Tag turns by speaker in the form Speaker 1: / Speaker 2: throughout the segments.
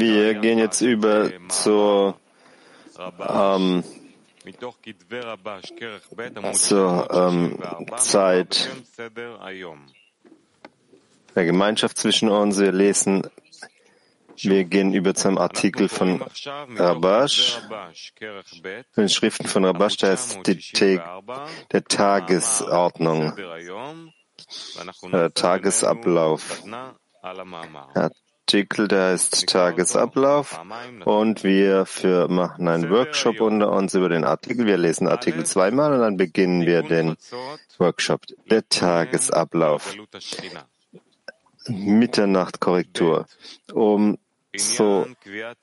Speaker 1: Wir gehen jetzt über zur, ähm, zur ähm, Zeit der Gemeinschaft zwischen uns. Wir lesen, wir gehen über zum Artikel von Rabash, den Schriften von Rabash, der ist die, der Tagesordnung Tagesablauf. Artikel, der heißt Tagesablauf und wir für, machen einen Workshop unter uns über den Artikel. Wir lesen Artikel zweimal und dann beginnen wir den Workshop. Der Tagesablauf. Mitternachtskorrektur. Um so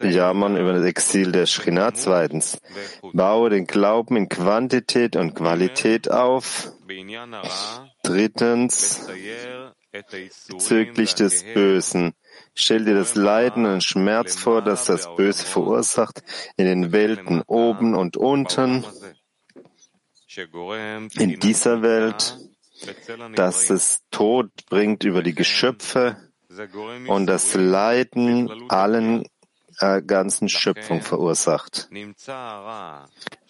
Speaker 1: jammern über das Exil der Schrina. Zweitens, baue den Glauben in Quantität und Qualität auf. Drittens, bezüglich des Bösen. Stell dir das Leiden und Schmerz vor, das das Böse verursacht in den Welten oben und unten, in dieser Welt, dass es Tod bringt über die Geschöpfe und das Leiden allen äh, ganzen Schöpfung verursacht.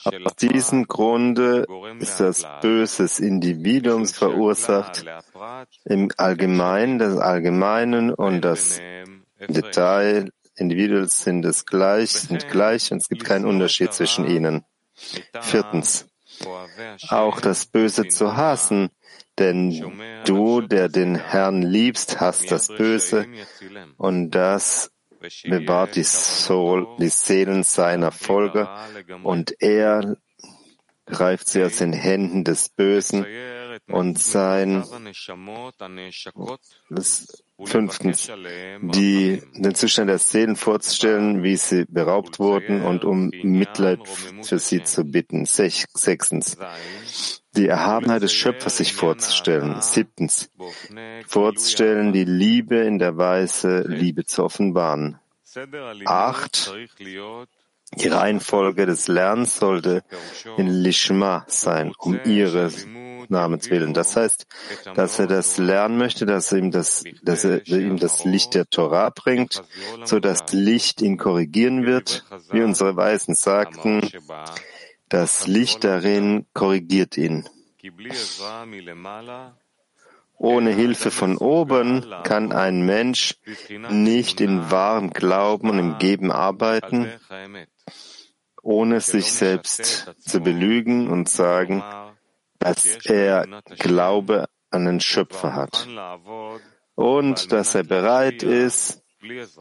Speaker 1: Aus diesem Grunde ist das Böse des Individuums verursacht im Allgemeinen des Allgemeinen und das Detail Individuals sind es gleich, sind gleich und es gibt keinen Unterschied zwischen ihnen. Viertens. Auch das Böse zu hassen, denn du, der den Herrn liebst, hast das Böse und das bewahrt die, Soul, die Seelen seiner Folger und er greift sie aus den Händen des Bösen und sein Fünftens, die, den Zustand der Seelen vorzustellen, wie sie beraubt wurden und um Mitleid für sie zu bitten. Sech, sechstens, die Erhabenheit des Schöpfers sich vorzustellen. Siebtens, vorzustellen, die Liebe in der Weise, Liebe zu offenbaren. Acht, die Reihenfolge des Lernens sollte in Lishma sein, um ihre Namens willen. Das heißt, dass er das lernen möchte, dass er ihm das, dass er ihm das Licht der Torah bringt, so dass Licht ihn korrigieren wird. Wie unsere Weisen sagten, das Licht darin korrigiert ihn. Ohne Hilfe von oben kann ein Mensch nicht in wahrem Glauben und im Geben arbeiten, ohne sich selbst zu belügen und sagen, dass er Glaube an den Schöpfer hat. Und dass er bereit ist,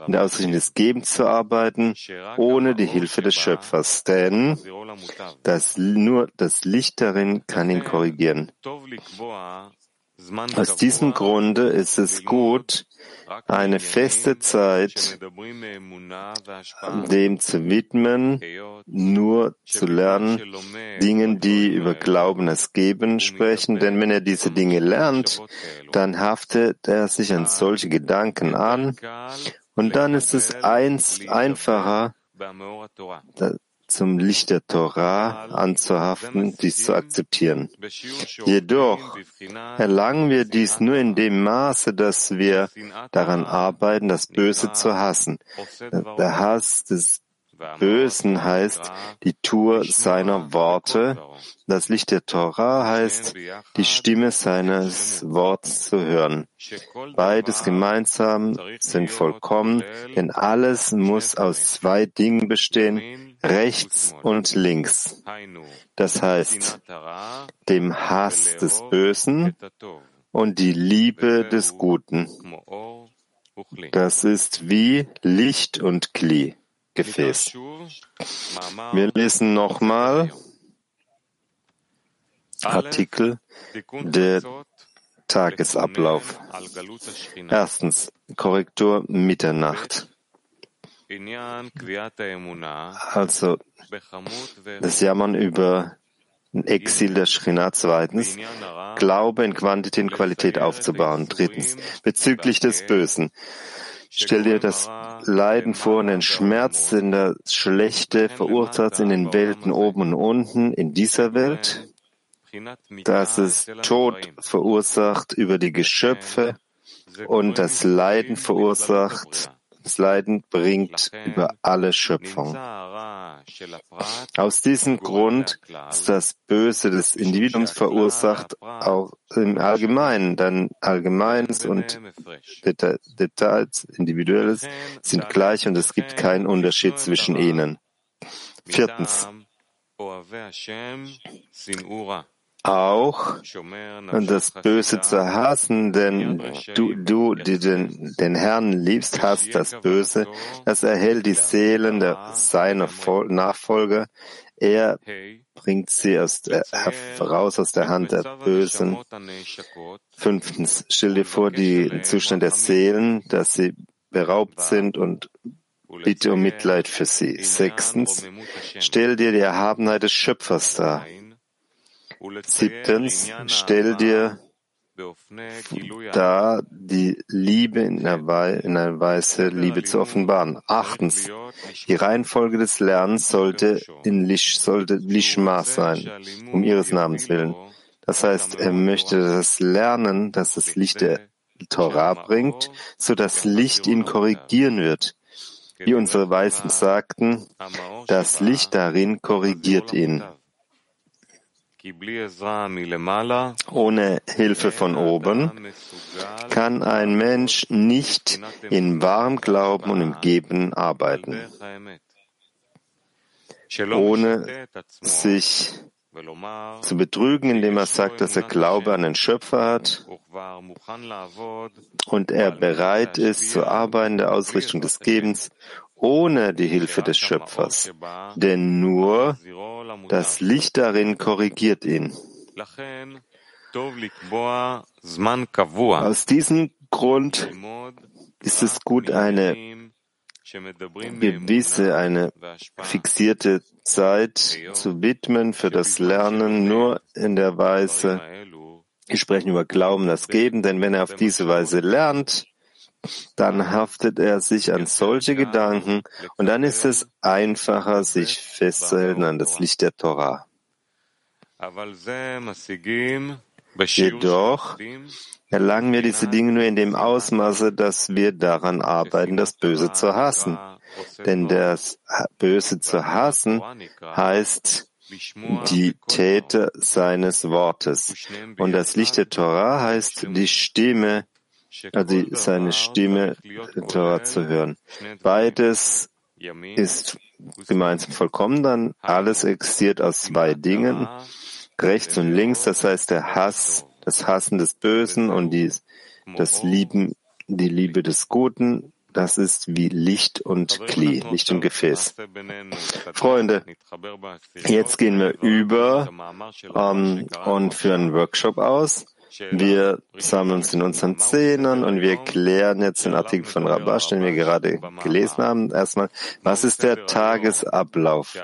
Speaker 1: in der Aussicht des Gebens zu arbeiten, ohne die Hilfe des Schöpfers. Denn das, nur das Licht darin kann ihn korrigieren. Aus diesem Grunde ist es gut, eine feste Zeit dem zu widmen, nur zu lernen, Dingen, die über Glauben als Geben sprechen, denn wenn er diese Dinge lernt, dann haftet er sich an solche Gedanken an. Und dann ist es eins einfacher, zum Licht der Torah anzuhaften, dies zu akzeptieren. Jedoch erlangen wir dies nur in dem Maße, dass wir daran arbeiten, das Böse zu hassen. Der Hass des Bösen heißt die Tour seiner Worte. Das Licht der Torah heißt die Stimme seines Wortes zu hören. Beides gemeinsam sind vollkommen, denn alles muss aus zwei Dingen bestehen, rechts und links. Das heißt, dem Hass des Bösen und die Liebe des Guten. Das ist wie Licht und Kli. Gefäß. Wir lesen nochmal Artikel der Tagesablauf. Erstens, Korrektur Mitternacht. Also das Jammern über Exil der Schrina. Zweitens, Glaube in Quantität und Qualität aufzubauen. Drittens, bezüglich des Bösen. Stell dir das Leiden vor und den Schmerz in das Schlechte verursacht in den Welten oben und unten in dieser Welt. dass es Tod verursacht über die Geschöpfe und das Leiden verursacht, das Leiden bringt über alle Schöpfung. Aus diesem Grund ist das Böse des Individuums verursacht auch im Allgemeinen, dann Allgemeines und Details, Individuelles sind gleich und es gibt keinen Unterschied zwischen ihnen. Viertens auch das Böse zu hassen, denn du, du, die den, den Herrn liebst, hast das Böse. Das erhält die Seelen der, seiner Nachfolger. Er bringt sie aus, äh, heraus aus der Hand der Bösen. Fünftens, stell dir vor den Zustand der Seelen, dass sie beraubt sind und bitte um Mitleid für sie. Sechstens, stell dir die Erhabenheit des Schöpfers dar. Siebtens, stell dir da die Liebe in einer, Weise, Liebe zu offenbaren. Achtens, die Reihenfolge des Lernens sollte in Lish, sollte Lishma sein, um ihres Namens willen. Das heißt, er möchte das Lernen, dass das Licht der Torah bringt, so dass Licht ihn korrigieren wird. Wie unsere Weisen sagten, das Licht darin korrigiert ihn. Ohne Hilfe von oben kann ein Mensch nicht in wahrem Glauben und im Geben arbeiten. Ohne sich zu betrügen, indem er sagt, dass er Glaube an den Schöpfer hat und er bereit ist zu arbeiten der Ausrichtung des Gebens ohne die Hilfe des Schöpfers, denn nur das Licht darin korrigiert ihn. Aus diesem Grund ist es gut, eine gewisse, eine fixierte Zeit zu widmen für das Lernen, nur in der Weise, wir sprechen über Glauben, das Geben, denn wenn er auf diese Weise lernt, dann haftet er sich an solche Gedanken und dann ist es einfacher, sich festzuhalten an das Licht der Torah. Jedoch erlangen wir diese Dinge nur in dem Ausmaße, dass wir daran arbeiten, das Böse zu hassen. Denn das Böse zu hassen heißt, die Täter seines Wortes. Und das Licht der Torah heißt die Stimme also seine Stimme Torah zu hören. Beides ist gemeinsam vollkommen dann. Alles existiert aus zwei Dingen, rechts und links, das heißt der Hass, das Hassen des Bösen und die, das Lieben, die Liebe des Guten. Das ist wie Licht und Kli, Licht und Gefäß. Freunde, jetzt gehen wir über ähm, und führen einen Workshop aus. Wir sammeln uns in unseren Zehnern und wir klären jetzt den Artikel von Rabash, den wir gerade gelesen haben. Erstmal, was ist der Tagesablauf,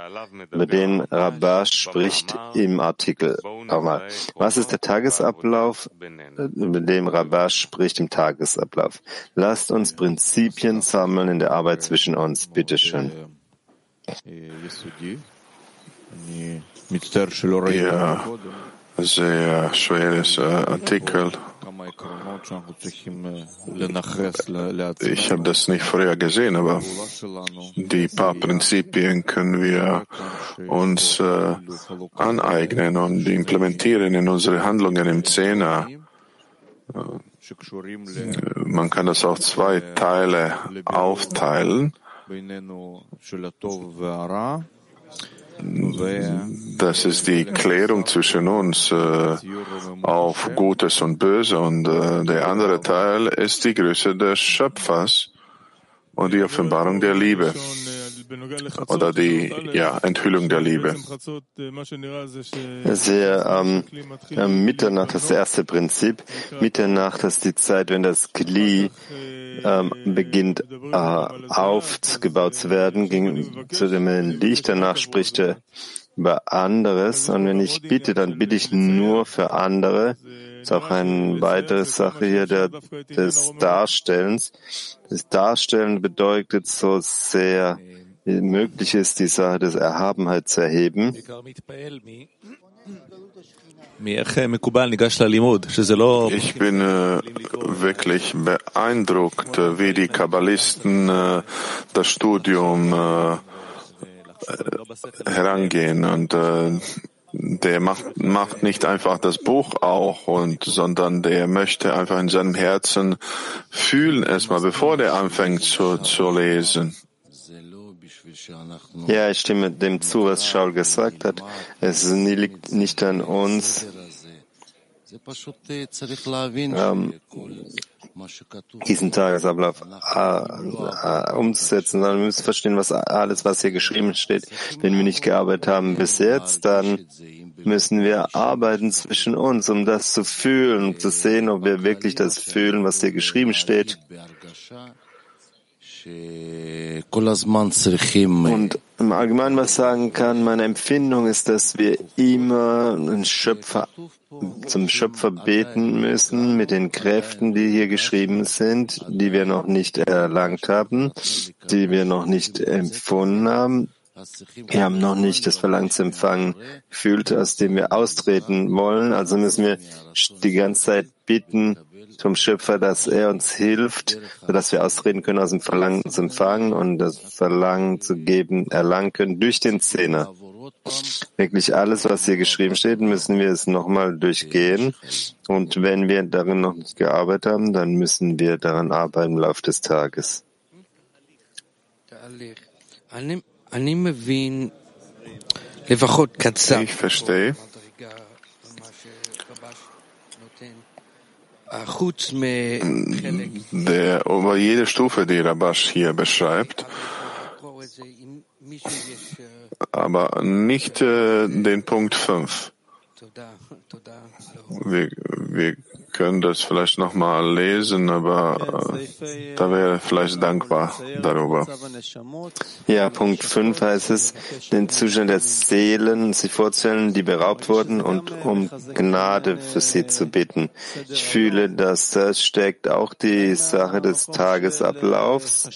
Speaker 1: über den Rabash spricht im Artikel? Nochmal, was ist der Tagesablauf, über den Rabash spricht im Tagesablauf? Lasst uns Prinzipien sammeln in der Arbeit zwischen uns. Bitteschön.
Speaker 2: Ja sehr schweres äh, Artikel. Ich habe das nicht vorher gesehen, aber die paar Prinzipien können wir uns äh, aneignen und implementieren in unsere Handlungen im Zehner. Man kann das auf zwei Teile aufteilen. Das ist die Klärung zwischen uns äh, auf Gutes und Böse. Und äh, der andere Teil ist die Größe des Schöpfers und die Offenbarung der Liebe oder die ja, Enthüllung der Liebe.
Speaker 1: Sehr ähm, Mitternacht, das erste Prinzip. Mitternacht ist die Zeit, wenn das Kli ähm, beginnt äh, aufgebaut zu werden, ging zu dem Licht. Danach spricht er über anderes. Und wenn ich bitte, dann bitte ich nur für andere. Das ist auch eine weitere Sache hier der, des Darstellens. Das Darstellen bedeutet so sehr möglich ist, die Sache des Erhabenheit zu erheben.
Speaker 2: Ich bin äh, wirklich beeindruckt, wie die Kabbalisten äh, das Studium äh, herangehen und äh, der macht, macht nicht einfach das Buch auch und, sondern der möchte einfach in seinem Herzen fühlen erstmal, bevor der anfängt zu, zu lesen.
Speaker 1: Ja, ich stimme dem zu, was Shaul gesagt hat. Es liegt nicht an uns, ähm, diesen Tagesablauf äh, äh, umzusetzen, sondern wir müssen verstehen, was alles, was hier geschrieben steht. Wenn wir nicht gearbeitet haben bis jetzt, dann müssen wir arbeiten zwischen uns, um das zu fühlen, um zu sehen, ob wir wirklich das fühlen, was hier geschrieben steht. Und im Allgemeinen was sagen kann, meine Empfindung ist, dass wir immer Schöpfer, zum Schöpfer beten müssen mit den Kräften, die hier geschrieben sind, die wir noch nicht erlangt haben, die wir noch nicht empfunden haben. Wir haben noch nicht das Verlangen zu empfangen gefühlt, aus dem wir austreten wollen. Also müssen wir die ganze Zeit bitten, zum Schöpfer, dass er uns hilft, sodass wir ausreden können, aus dem Verlangen zu empfangen und das Verlangen zu geben, erlangen können durch den Zehner. Wirklich alles, was hier geschrieben steht, müssen wir es nochmal durchgehen. Und wenn wir darin noch nicht gearbeitet haben, dann müssen wir daran arbeiten im Laufe des Tages.
Speaker 2: Ich verstehe. Der über jede Stufe, die Rabash hier beschreibt, aber nicht äh, den Punkt 5. Wir, wir können das vielleicht nochmal lesen, aber äh, da wäre vielleicht dankbar darüber.
Speaker 1: Ja, Punkt 5 heißt es, den Zustand der Seelen sich vorzustellen, die beraubt wurden und um Gnade für sie zu bitten. Ich fühle, dass das steckt auch die Sache des Tagesablaufs,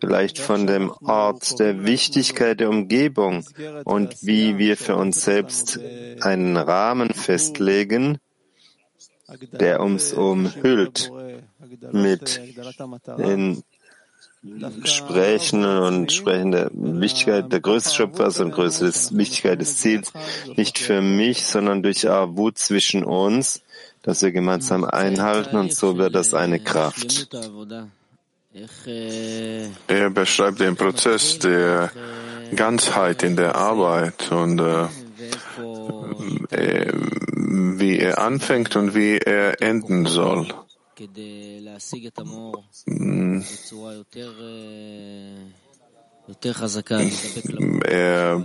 Speaker 1: vielleicht von dem Ort der Wichtigkeit der Umgebung und wie wir für uns selbst einen Rahmen festlegen, der uns umhüllt mit den Gesprächen und Sprechen der Wichtigkeit der Größe des Schöpfers und Größe der Wichtigkeit des Ziels, nicht für mich, sondern durch Wut zwischen uns, dass wir gemeinsam einhalten und so wird das eine Kraft.
Speaker 2: Er beschreibt den Prozess der Ganzheit in der Arbeit und äh, äh, wie er anfängt und wie er enden soll. Hm. Er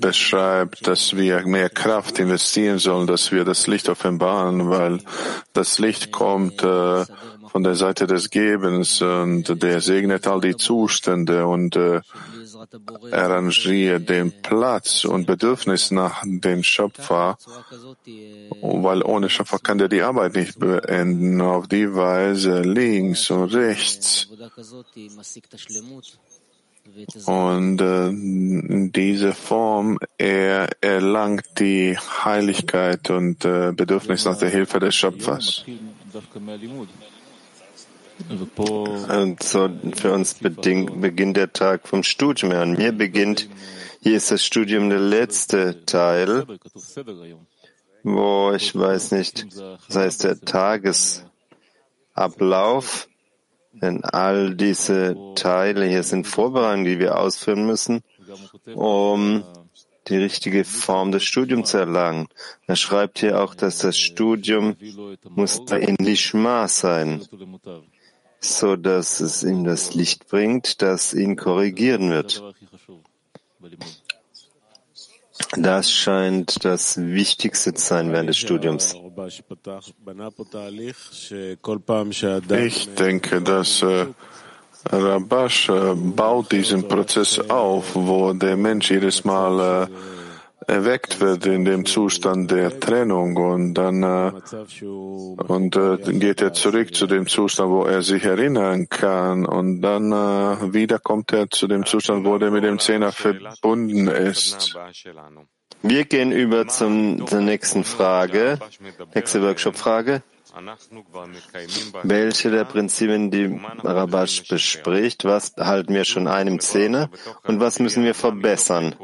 Speaker 2: beschreibt, dass wir mehr Kraft investieren sollen, dass wir das Licht offenbaren, weil das Licht kommt äh, von der Seite des Gebens und der segnet all die Zustände und äh, arrangiert den Platz und Bedürfnis nach dem Schöpfer, weil ohne Schöpfer kann der die Arbeit nicht beenden. Auf die Weise links und rechts. Und äh, in dieser Form er erlangt die Heiligkeit und äh, Bedürfnis nach der Hilfe des Schöpfers.
Speaker 1: Und so für uns beginnt der Tag vom Studium an. Mir beginnt, hier ist das Studium der letzte Teil, wo ich weiß nicht, das heißt der Tagesablauf, denn all diese Teile hier sind Vorbereitungen, die wir ausführen müssen, um die richtige Form des Studiums zu erlangen. Er schreibt hier auch, dass das Studium muss in Lishma sein so dass es ihm das Licht bringt, das ihn korrigieren wird. Das scheint das Wichtigste zu sein während des Studiums.
Speaker 2: Ich denke, dass äh, Rabash äh, baut diesen Prozess auf, wo der Mensch jedes Mal äh, erweckt wird in dem Zustand der Trennung und dann äh, und äh, geht er zurück zu dem Zustand, wo er sich erinnern kann und dann äh, wieder kommt er zu dem Zustand, wo er mit dem Zehner verbunden ist.
Speaker 1: Wir gehen über zum, zur nächsten Frage, nächste Workshop-Frage. Welche der Prinzipien, die Rabash bespricht, was halten wir schon ein im Zehner und was müssen wir verbessern?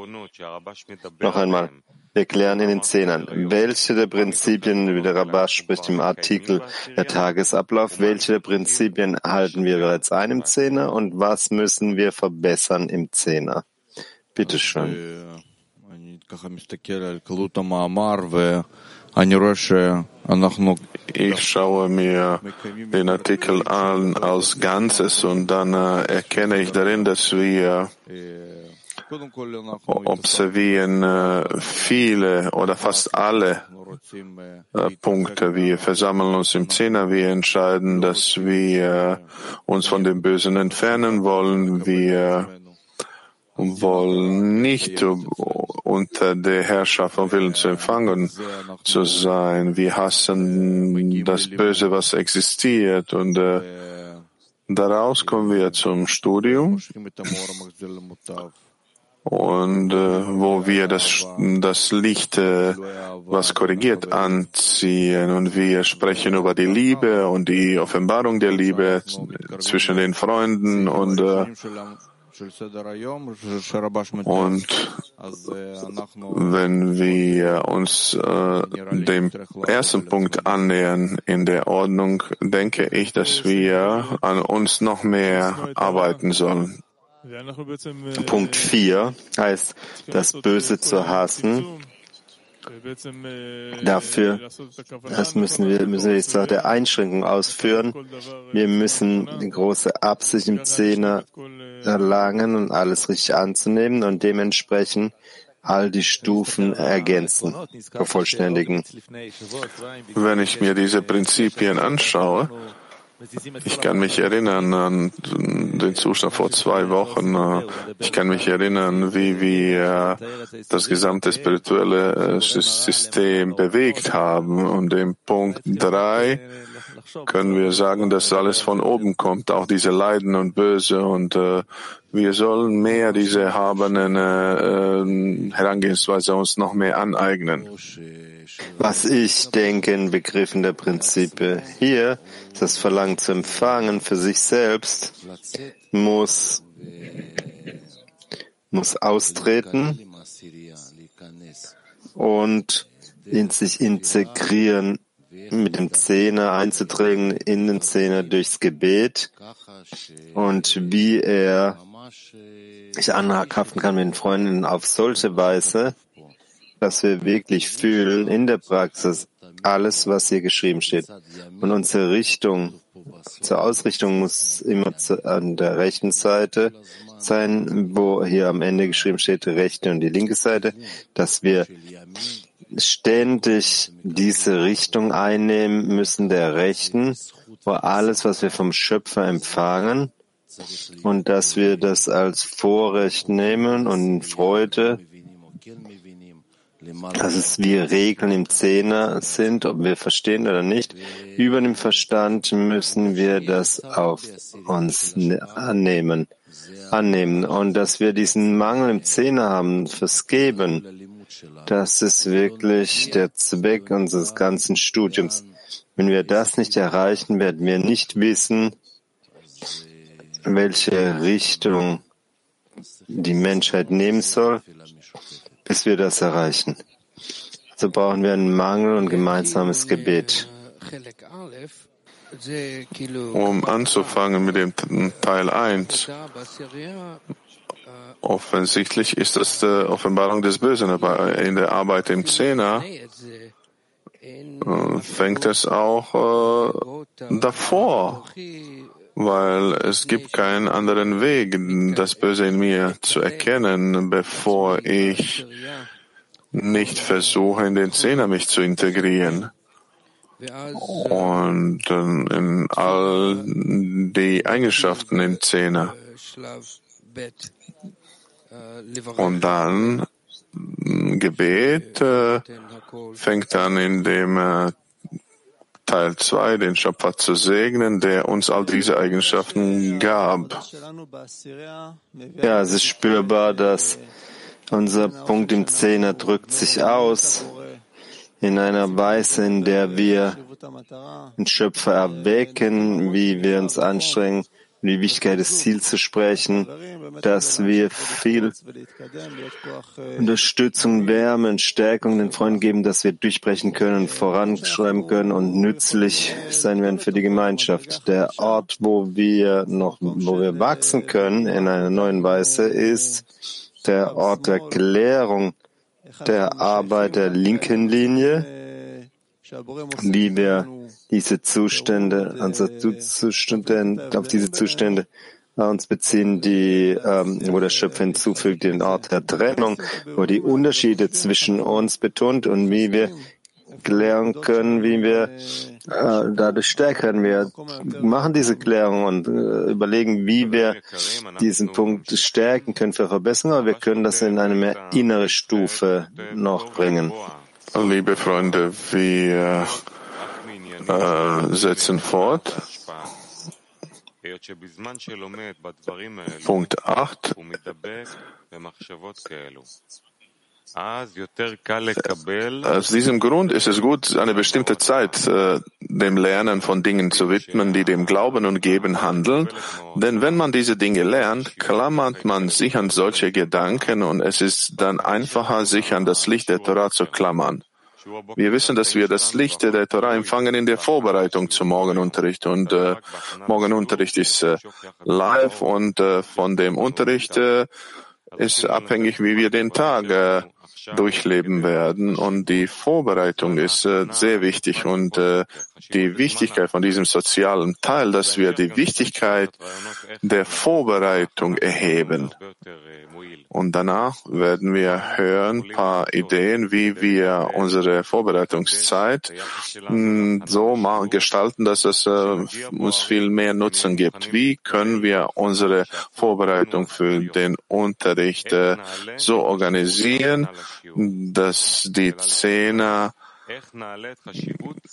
Speaker 1: Noch einmal. Wir klären in den Zehnern, welche der Prinzipien, wie der Rabash spricht im Artikel der Tagesablauf, welche der Prinzipien halten wir bereits ein im Zehner und was müssen wir verbessern im Zehner? Bitte schön.
Speaker 2: Ich schaue mir den Artikel an als Ganzes und dann äh, erkenne ich darin, dass wir observieren äh, viele oder fast alle äh, Punkte. Wir versammeln uns im Zehner, wir entscheiden, dass wir uns von dem Bösen entfernen wollen. Wir wollen nicht unter der Herrschaft von Willen zu empfangen zu sein. Wir hassen das Böse, was existiert. Und äh, daraus kommen wir zum Studium. Und äh, wo wir das, das Licht, äh, was korrigiert, anziehen. Und wir sprechen über die Liebe und die Offenbarung der Liebe zwischen den Freunden. Und äh, und wenn wir uns äh, dem ersten Punkt annähern in der Ordnung, denke ich, dass wir an uns noch mehr arbeiten sollen.
Speaker 1: Punkt 4 heißt, das Böse zu hassen. Dafür das müssen wir, müssen wir jetzt der Einschränkung ausführen. Wir müssen die große Absicht im Zehner erlangen und alles richtig anzunehmen und dementsprechend all die Stufen ergänzen, vervollständigen.
Speaker 2: Wenn ich mir diese Prinzipien anschaue, ich kann mich erinnern an den Zustand vor zwei Wochen. Ich kann mich erinnern, wie wir das gesamte spirituelle äh, System bewegt haben. Und im Punkt drei können wir sagen, dass alles von oben kommt, auch diese Leiden und Böse. Und äh, wir sollen mehr diese erhabenen äh, Herangehensweise uns noch mehr aneignen.
Speaker 1: Was ich denke in Begriffen der Prinzipe hier, das Verlangen zu empfangen für sich selbst, muss, muss austreten und in sich integrieren mit dem Zehner einzudringen in den Zehner durchs Gebet und wie er sich anhaften kann mit den Freunden auf solche Weise, dass wir wirklich fühlen in der Praxis alles, was hier geschrieben steht. Und unsere Richtung, zur Ausrichtung muss immer zu, an der rechten Seite sein, wo hier am Ende geschrieben steht, rechte und die linke Seite, dass wir ständig diese Richtung einnehmen müssen der rechten, wo alles, was wir vom Schöpfer empfangen, und dass wir das als Vorrecht nehmen und Freude dass es wie Regeln im Zehner sind, ob wir verstehen oder nicht. Über dem Verstand müssen wir das auf uns ne-, annehmen, annehmen. Und dass wir diesen Mangel im Zehner haben fürs Geben, das ist wirklich der Zweck unseres ganzen Studiums. Wenn wir das nicht erreichen, werden wir nicht wissen, welche Richtung die Menschheit nehmen soll bis wir das erreichen. So brauchen wir einen Mangel und gemeinsames Gebet.
Speaker 2: Um anzufangen mit dem Teil 1, offensichtlich ist das die Offenbarung des Bösen, aber in der Arbeit im Zehner äh, fängt es auch äh, davor weil es gibt keinen anderen Weg, das Böse in mir zu erkennen, bevor ich nicht versuche, in den Zehner mich zu integrieren. Und in all die Eigenschaften im Zehner. Und dann Gebet äh, fängt an in dem äh, Teil 2, den Schöpfer zu segnen, der uns all diese Eigenschaften gab.
Speaker 1: Ja, es ist spürbar, dass Unser Punkt im Zehner drückt sich aus in einer Weise, in der wir den Schöpfer erwecken, wie wir uns anstrengen, die Wichtigkeit des Ziels zu sprechen, dass wir viel Unterstützung, Wärme und Stärkung den Freunden geben, dass wir durchbrechen können, voranschreiben können und nützlich sein werden für die Gemeinschaft. Der Ort, wo wir noch, wo wir wachsen können in einer neuen Weise, ist der Ort der Klärung der Arbeit der linken Linie, wie wir diese Zustände, also Zustände, auf diese Zustände uns beziehen, die, ähm, wo der Schöpfer hinzufügt, den Ort der Trennung, wo die Unterschiede zwischen uns betont und wie wir klären können, wie wir äh, dadurch stärken. Wir machen diese Klärung und äh, überlegen, wie wir diesen Punkt stärken können für Verbesserung, aber wir können das in eine mehr innere Stufe noch bringen.
Speaker 2: Liebe Freunde, wir äh, setzen fort. Punkt 8. Aus diesem Grund ist es gut, eine bestimmte Zeit äh, dem Lernen von Dingen zu widmen, die dem Glauben und Geben handeln. Denn wenn man diese Dinge lernt, klammert man sich an solche Gedanken und es ist dann einfacher, sich an das Licht der Torah zu klammern. Wir wissen, dass wir das Licht der Torah empfangen in der Vorbereitung zum Morgenunterricht. Und äh, Morgenunterricht ist äh, live und äh, von dem Unterricht äh, ist abhängig, wie wir den Tag äh, durchleben werden. Und die Vorbereitung ist äh, sehr wichtig und äh, die Wichtigkeit von diesem sozialen Teil, dass wir die Wichtigkeit der Vorbereitung erheben. Und danach werden wir hören paar Ideen, wie wir unsere Vorbereitungszeit hm, so gestalten, dass es äh, uns viel mehr Nutzen gibt. Wie können wir unsere Vorbereitung für den Unterricht so organisieren, dass die Zehner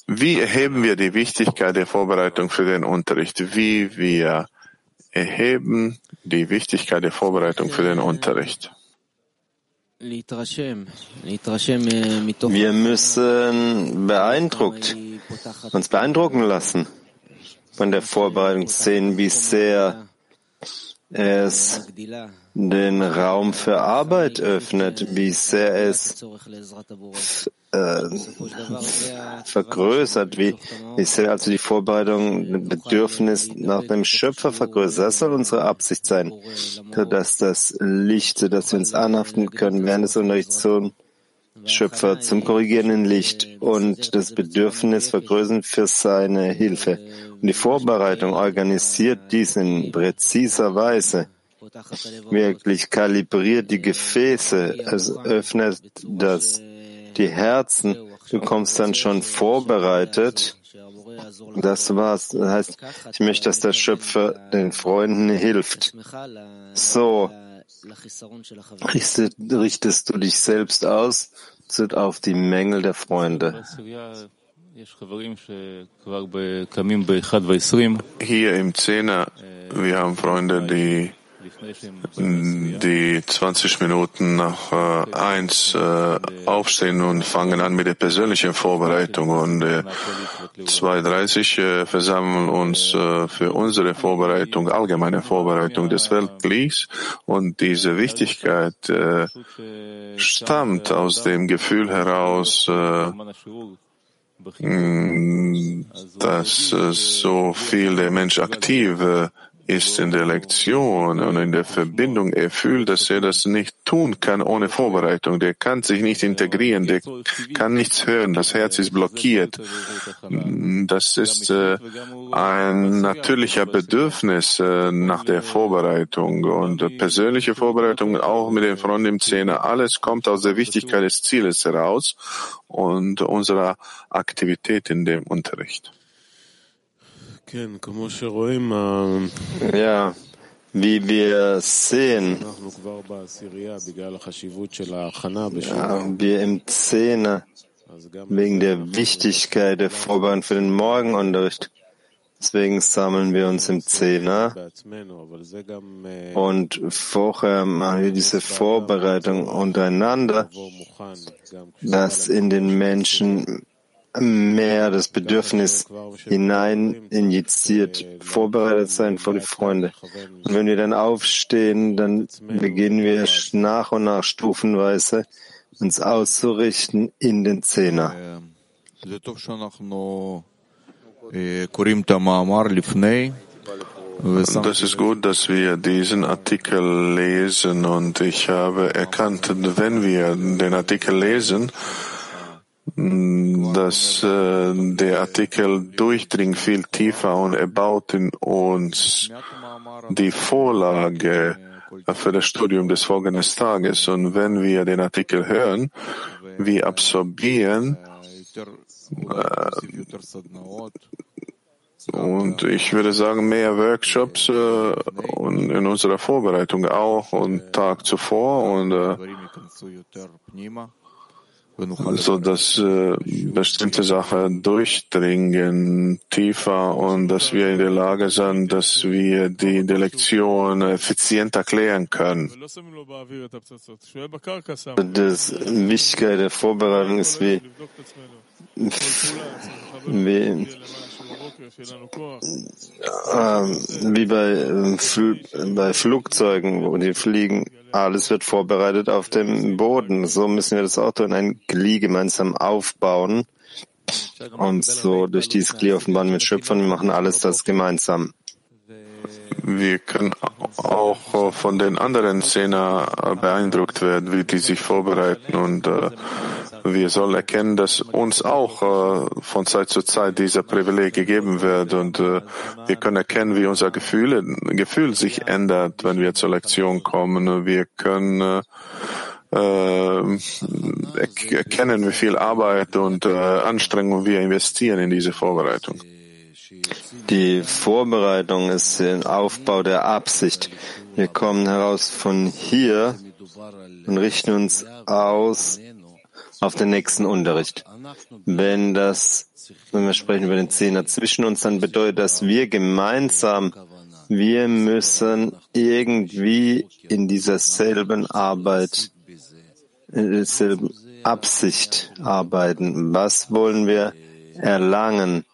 Speaker 2: wie erheben wir die Wichtigkeit der Vorbereitung für den Unterricht? Wie wir erheben die Wichtigkeit der Vorbereitung für den Unterricht?
Speaker 1: Wir müssen beeindruckt, uns beeindrucken lassen von der Vorbereitung, sehen, wie sehr es den Raum für Arbeit öffnet, wie sehr es äh, vergrößert, wie, wie sehr also die Vorbereitung Bedürfnis nach dem Schöpfer vergrößert. Das soll unsere Absicht sein, dass das Licht, dass wir uns anhaften können während des Unterrichts zum Schöpfer, zum korrigierenden Licht und das Bedürfnis vergrößern für seine Hilfe. Und die Vorbereitung organisiert dies in präziser Weise wirklich kalibriert die Gefäße, es öffnet das, die Herzen, du kommst dann schon vorbereitet. Das war's. Das heißt, ich möchte, dass der Schöpfer den Freunden hilft. So richtest du dich selbst aus auf die Mängel der Freunde.
Speaker 2: Hier im Zehner, wir haben Freunde, die die 20 Minuten nach äh, eins äh, aufstehen und fangen an mit der persönlichen Vorbereitung und äh, 2.30 äh, versammeln uns äh, für unsere Vorbereitung, allgemeine Vorbereitung des Weltkriegs und diese Wichtigkeit äh, stammt aus dem Gefühl heraus, äh, dass äh, so viel der Mensch aktiv äh, ist in der Lektion und in der Verbindung. Er fühlt, dass er das nicht tun kann ohne Vorbereitung. Der kann sich nicht integrieren, der kann nichts hören. Das Herz ist blockiert. Das ist äh, ein natürlicher Bedürfnis äh, nach der Vorbereitung und persönliche Vorbereitung auch mit den Freunden im Zehner. Alles kommt aus der Wichtigkeit des Zieles heraus und unserer Aktivität in dem Unterricht.
Speaker 1: Ja, wie wir sehen, ja, wir im Zehner wegen der Wichtigkeit der Vorbereitung für den Morgenunterricht. Deswegen sammeln wir uns im Zehner und vorher machen wir diese Vorbereitung. Untereinander, dass in den Menschen mehr das Bedürfnis hinein injiziert, vorbereitet sein vor die Freunde. Und wenn wir dann aufstehen, dann beginnen wir nach und nach stufenweise uns auszurichten in den Zehner.
Speaker 2: Das ist gut, dass wir diesen Artikel lesen und ich habe erkannt, wenn wir den Artikel lesen, dass äh, der Artikel durchdringt viel tiefer und er baut in uns die Vorlage für das Studium des folgenden Tages. Und wenn wir den Artikel hören, wir absorbieren äh, und ich würde sagen, mehr Workshops äh, und in unserer Vorbereitung auch und Tag zuvor und äh, so dass äh, bestimmte Sachen durchdringen tiefer und dass wir in der Lage sind, dass wir die, die Lektion effizient erklären können.
Speaker 1: Das Wichtigkeit der Vorbereitung ist wie, wie wie bei, äh, bei Flugzeugen, wo die fliegen, alles wird vorbereitet auf dem Boden. So müssen wir das Auto in ein Gli gemeinsam aufbauen. Und so durch dieses Gli offenbaren mit Schöpfern, wir machen alles das gemeinsam.
Speaker 2: Wir können auch von den anderen Szenen beeindruckt werden, wie die sich vorbereiten und äh, wir sollen erkennen, dass uns auch äh, von Zeit zu Zeit dieser Privileg gegeben wird und äh, wir können erkennen, wie unser Gefühl, Gefühl sich ändert, wenn wir zur Lektion kommen. Wir können äh, erkennen, wie viel Arbeit und äh, Anstrengung wir investieren in diese Vorbereitung.
Speaker 1: Die Vorbereitung ist der Aufbau der Absicht. Wir kommen heraus von hier und richten uns aus auf den nächsten Unterricht. Wenn das, wenn wir sprechen über den Zehner zwischen uns, dann bedeutet das, wir gemeinsam, wir müssen irgendwie in dieser selben Arbeit, in derselben Absicht arbeiten. Was wollen wir erlangen?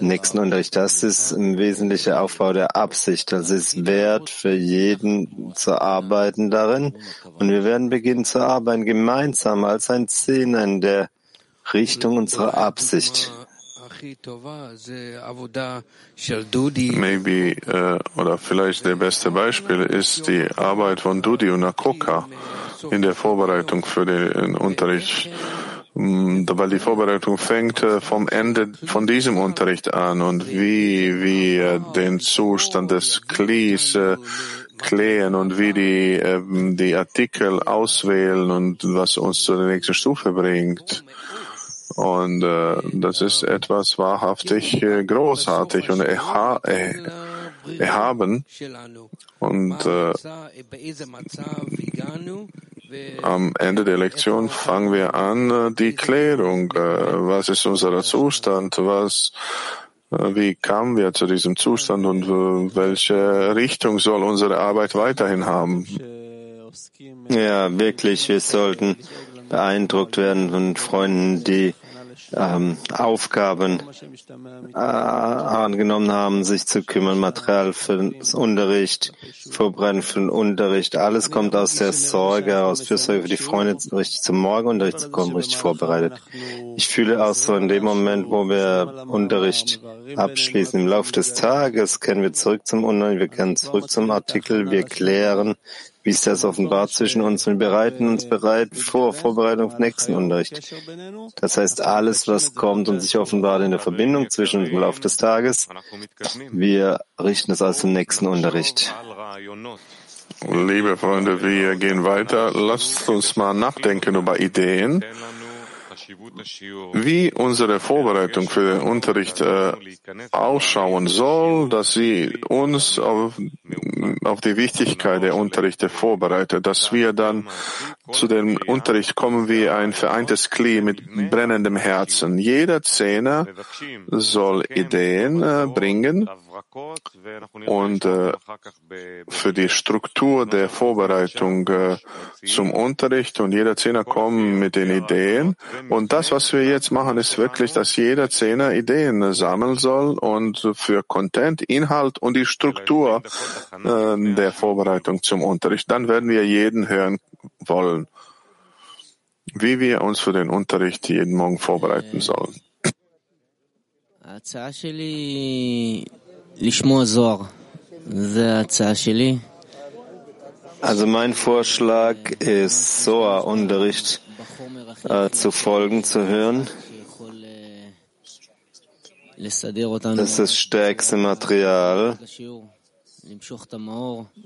Speaker 1: Nächsten Unterricht. Das ist im Wesentlichen Aufbau der Absicht. Das ist wert für jeden zu arbeiten darin. Und wir werden beginnen zu arbeiten gemeinsam als ein Zehner in der Richtung unserer Absicht.
Speaker 2: Maybe, äh, oder vielleicht der beste Beispiel ist die Arbeit von Dudi und Akoka in der Vorbereitung für den Unterricht weil die Vorbereitung fängt äh, vom Ende von diesem Unterricht an und wie wir den Zustand des Klis äh, klären und wie die, ähm, die Artikel auswählen und was uns zur nächsten Stufe bringt. Und äh, das ist etwas wahrhaftig äh, großartig und erha er erhaben. Und äh, am Ende der Lektion fangen wir an, äh, die Klärung, äh, was ist unser Zustand, was, äh, wie kamen wir zu diesem Zustand und welche Richtung soll unsere Arbeit weiterhin haben?
Speaker 1: Ja, wirklich, wir sollten beeindruckt werden von Freunden, die ähm, Aufgaben äh, angenommen haben, sich zu kümmern, Material für den Unterricht, Vorbereiten für den Unterricht. Alles kommt aus der Sorge, aus Fürsorge für die Freunde, richtig zum Morgenunterricht zu kommen, richtig vorbereitet. Ich fühle auch so in dem Moment, wo wir Unterricht abschließen, im Laufe des Tages kehren wir zurück zum Unterricht, wir kehren zurück zum Artikel, wir klären, wie ist das offenbart zwischen uns? Wir bereiten uns bereit vor Vorbereitung auf nächsten Unterricht. Das heißt, alles, was kommt und sich offenbart in der Verbindung zwischen uns im Laufe des Tages, wir richten es aus dem nächsten Unterricht.
Speaker 2: Liebe Freunde, wir gehen weiter. Lasst uns mal nachdenken über Ideen wie unsere Vorbereitung für den Unterricht äh, ausschauen soll, dass sie uns auf, auf die Wichtigkeit der Unterrichte vorbereitet, dass wir dann zu dem Unterricht kommen wie ein vereintes Kli mit brennendem Herzen. Jeder Zehner soll Ideen äh, bringen und äh, für die Struktur der Vorbereitung äh, zum Unterricht und jeder Zehner kommt mit den Ideen. Und das, was wir jetzt machen, ist wirklich, dass jeder Zehner Ideen sammeln soll und für Content, Inhalt und die Struktur der Vorbereitung zum Unterricht. Dann werden wir jeden hören wollen, wie wir uns für den Unterricht jeden Morgen vorbereiten sollen.
Speaker 1: Also mein Vorschlag ist, Soa-Unterricht äh, zu folgen, zu hören. Das ist das stärkste Material,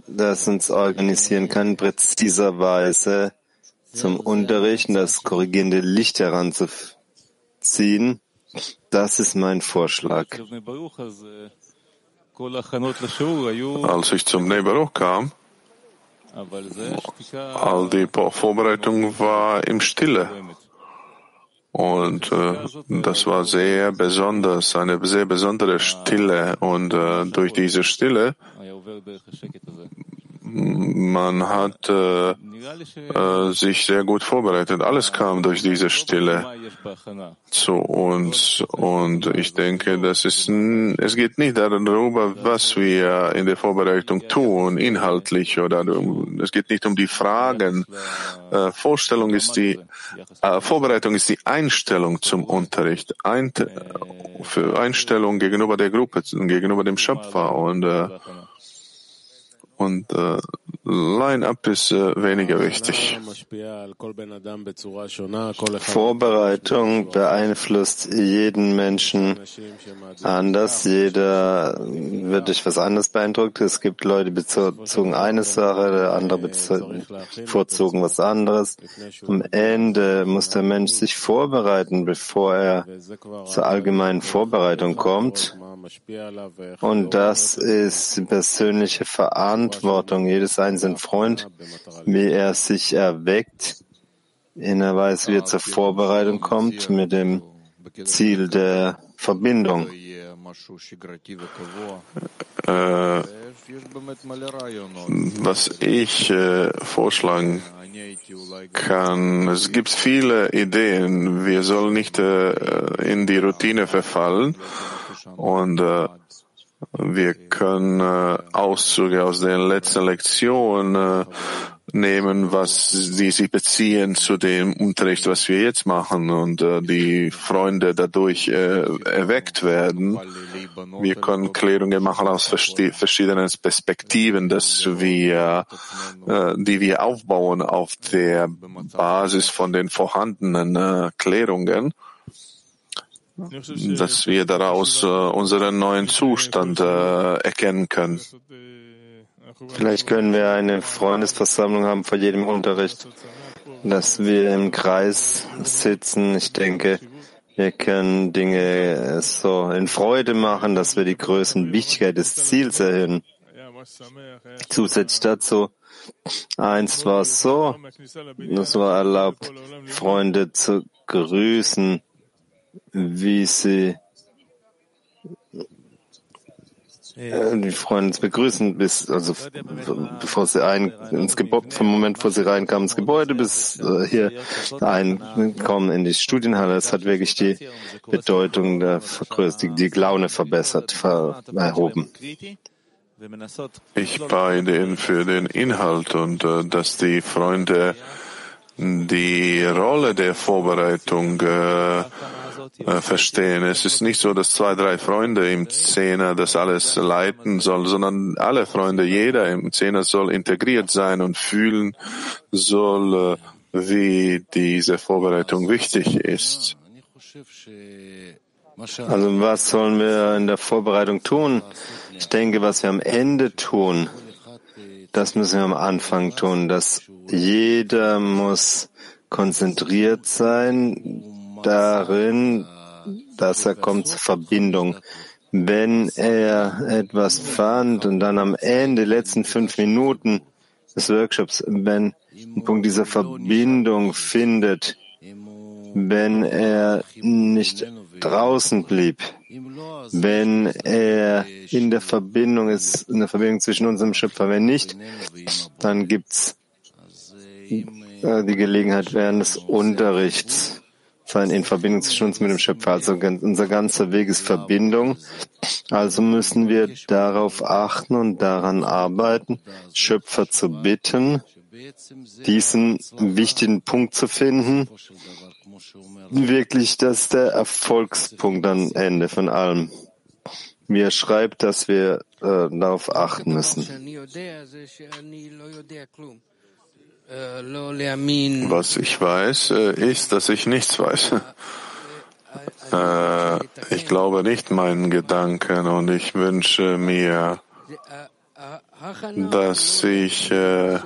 Speaker 1: das uns organisieren kann, in präziser Weise zum Unterricht und das korrigierende Licht heranzuziehen. Das ist mein Vorschlag.
Speaker 2: Als ich zum Neberuch kam, all die Vorbereitung war im Stille. Und äh, das war sehr besonders, eine sehr besondere Stille. Und äh, durch diese Stille man hat äh, äh, sich sehr gut vorbereitet. Alles kam durch diese Stille zu uns. Und ich denke, das ist, es geht nicht darüber, was wir in der Vorbereitung tun, inhaltlich oder es geht nicht um die Fragen. Äh, Vorstellung ist die, Vorbereitung ist die Einstellung zum Unterricht. Ein, für Einstellung gegenüber der Gruppe, gegenüber dem Schöpfer und und äh, Line-up ist äh, weniger wichtig.
Speaker 1: Vorbereitung beeinflusst jeden Menschen anders. Jeder wird durch was anderes beeindruckt. Es gibt Leute, die bezogen eine Sache, der andere bevorzugen was anderes. Am Ende muss der Mensch sich vorbereiten, bevor er zur allgemeinen Vorbereitung kommt. Und das ist die persönliche Verantwortung. Jedes einzelnen Freund, wie er sich erweckt, in der Weise, wie er zur Vorbereitung kommt, mit dem Ziel der Verbindung.
Speaker 2: Äh, was ich äh, vorschlagen kann, es gibt viele Ideen. Wir sollen nicht äh, in die Routine verfallen und äh, wir können äh, Auszüge aus der letzten Lektion äh, nehmen, was sie sich beziehen zu dem Unterricht, was wir jetzt machen. Und äh, die Freunde dadurch äh, erweckt werden. Wir können Klärungen machen aus verschiedenen Perspektiven, dass wir, äh, die wir aufbauen auf der Basis von den vorhandenen äh, Klärungen dass wir daraus äh, unseren neuen Zustand äh, erkennen können.
Speaker 1: Vielleicht können wir eine Freundesversammlung haben vor jedem Unterricht, dass wir im Kreis sitzen. Ich denke, wir können Dinge so in Freude machen, dass wir die Größen Wichtigkeit des Ziels erhöhen. Zusätzlich dazu, einst war es so, es war erlaubt, Freunde zu grüßen wie sie äh, die Freunde begrüßen, bis, also, bevor sie ein, ins Gebäude, vom Moment, wo sie reinkamen ins Gebäude, bis äh, hier einkommen in die Studienhalle. Es hat wirklich die Bedeutung der vergrößert, die, die Laune verbessert, ver, erhoben.
Speaker 2: Ich beide für den Inhalt und äh, dass die Freunde die Rolle der Vorbereitung äh, verstehen. Es ist nicht so, dass zwei, drei Freunde im Zehner das alles leiten sollen, sondern alle Freunde, jeder im Zehner soll integriert sein und fühlen soll, äh, wie diese Vorbereitung wichtig ist.
Speaker 1: Also was sollen wir in der Vorbereitung tun? Ich denke, was wir am Ende tun, das müssen wir am Anfang tun, dass jeder muss konzentriert sein, darin, dass er kommt zur Verbindung. Wenn er etwas fand und dann am Ende, letzten fünf Minuten des Workshops, wenn einen Punkt dieser Verbindung findet, wenn er nicht draußen blieb, wenn er in der Verbindung ist, in der Verbindung zwischen unserem Schöpfer. Wenn nicht, dann gibt's äh, die Gelegenheit während des Unterrichts sein in Verbindung zwischen uns mit dem Schöpfer. Also unser ganzer Weg ist Verbindung. Also müssen wir darauf achten und daran arbeiten, Schöpfer zu bitten, diesen wichtigen Punkt zu finden. Wirklich, das ist der Erfolgspunkt am Ende von allem. Er schreibt, dass wir äh, darauf achten müssen.
Speaker 2: Was ich weiß, äh, ist, dass ich nichts weiß. Äh, ich glaube nicht meinen Gedanken und ich wünsche mir, dass ich äh,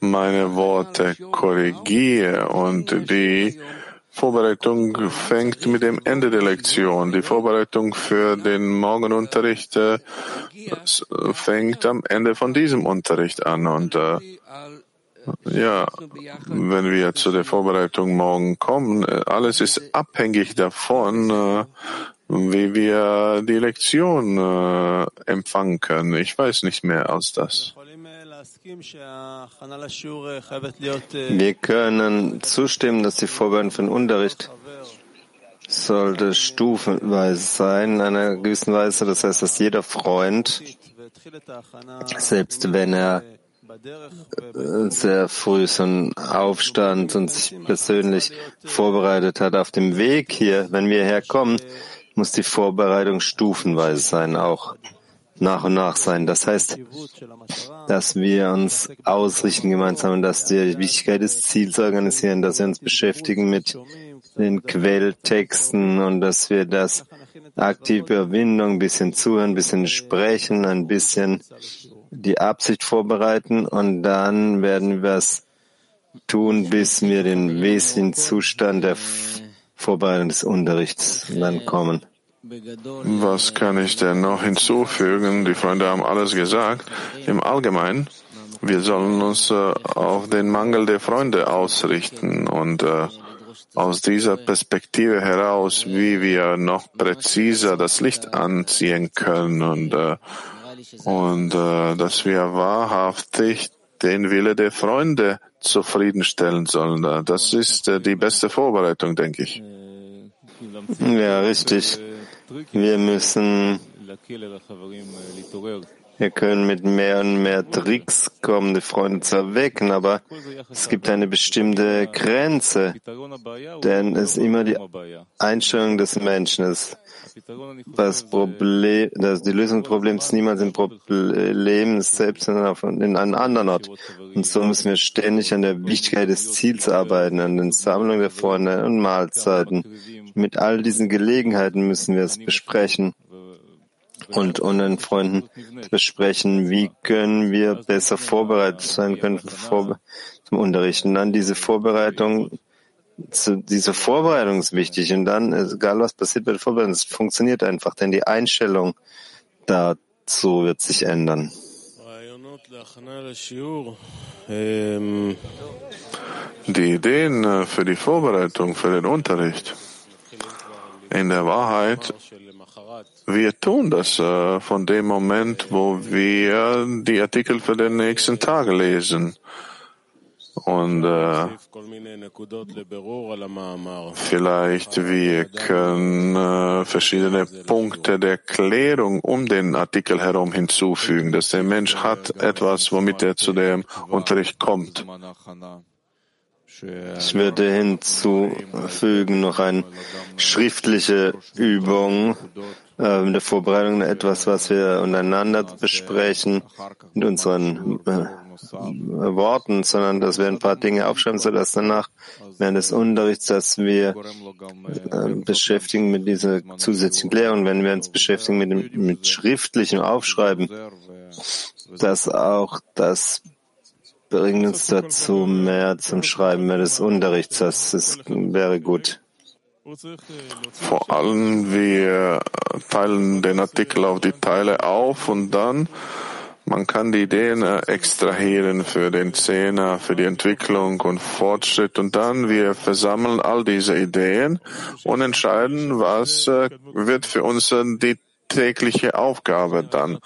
Speaker 2: meine Worte korrigiere und die Vorbereitung fängt mit dem Ende der Lektion. Die Vorbereitung für den Morgenunterricht fängt am Ende von diesem Unterricht an und ja, wenn wir zu der Vorbereitung morgen kommen, äh, alles ist abhängig davon, äh, wie wir die Lektion äh, empfangen können. Ich weiß nicht mehr als das.
Speaker 1: Wir können zustimmen, dass die Vorbereitung für den Unterricht sollte stufenweise sein, in einer gewissen Weise. Das heißt, dass jeder Freund, selbst wenn er sehr früh so einen Aufstand und sich persönlich vorbereitet hat auf dem Weg hier. Wenn wir herkommen, muss die Vorbereitung stufenweise sein, auch nach und nach sein. Das heißt, dass wir uns ausrichten gemeinsam und dass die Wichtigkeit des Ziels organisieren, dass wir uns beschäftigen mit den Quelltexten und dass wir das aktive Überwindung, ein bisschen zuhören, ein bisschen sprechen, ein bisschen die Absicht vorbereiten und dann werden wir es tun, bis wir den wesentlichen Zustand der Vorbereitung des Unterrichts dann kommen.
Speaker 2: Was kann ich denn noch hinzufügen? Die Freunde haben alles gesagt. Im Allgemeinen, wir sollen uns äh, auf den Mangel der Freunde ausrichten und äh, aus dieser Perspektive heraus, wie wir noch präziser das Licht anziehen können und äh, und äh, dass wir wahrhaftig den Wille der Freunde zufriedenstellen sollen. Das ist äh, die beste Vorbereitung, denke ich.
Speaker 1: Ja, richtig. Wir müssen, wir können mit mehr und mehr Tricks kommen, die Freunde zu erwecken, aber es gibt eine bestimmte Grenze, denn es ist immer die Einstellung des Menschen. Es das Problem, das, die Lösung des Problems ist niemals im Problem selbst, sondern in einem anderen Ort. Und so müssen wir ständig an der Wichtigkeit des Ziels arbeiten, an den Sammlungen der Freunde und Mahlzeiten. Mit all diesen Gelegenheiten müssen wir es besprechen und unseren Freunden besprechen, wie können wir besser vorbereitet sein können zum Unterrichten. Dann diese Vorbereitung diese Vorbereitung ist wichtig und dann, egal was passiert bei der Vorbereitung, es funktioniert einfach, denn die Einstellung dazu wird sich ändern.
Speaker 2: Die Ideen äh, für die Vorbereitung für den Unterricht. In der Wahrheit, wir tun das äh, von dem Moment, wo wir die Artikel für den nächsten Tag lesen. Und äh, vielleicht wir können äh, verschiedene Punkte der Klärung um den Artikel herum hinzufügen, dass der Mensch hat etwas, womit er zu dem Unterricht kommt.
Speaker 1: Ich würde hinzufügen noch eine schriftliche Übung äh, in der Vorbereitung, etwas, was wir untereinander besprechen mit unseren äh, Worten, sondern dass wir ein paar Dinge aufschreiben, sodass danach während des Unterrichts, dass wir äh, beschäftigen mit dieser zusätzlichen Klärung, wenn wir uns beschäftigen mit, dem, mit schriftlichem Aufschreiben, dass auch das bringt uns dazu mehr zum Schreiben des Unterrichts. Das ist, wäre gut.
Speaker 2: Vor allem, wir teilen den Artikel auf die Teile auf und dann Man kann die Ideen äh, extrahieren für den Zehner, für die Entwicklung und Fortschritt und dann wir versammeln all diese Ideen und entscheiden, was äh, wird für uns die tägliche Aufgabe dann.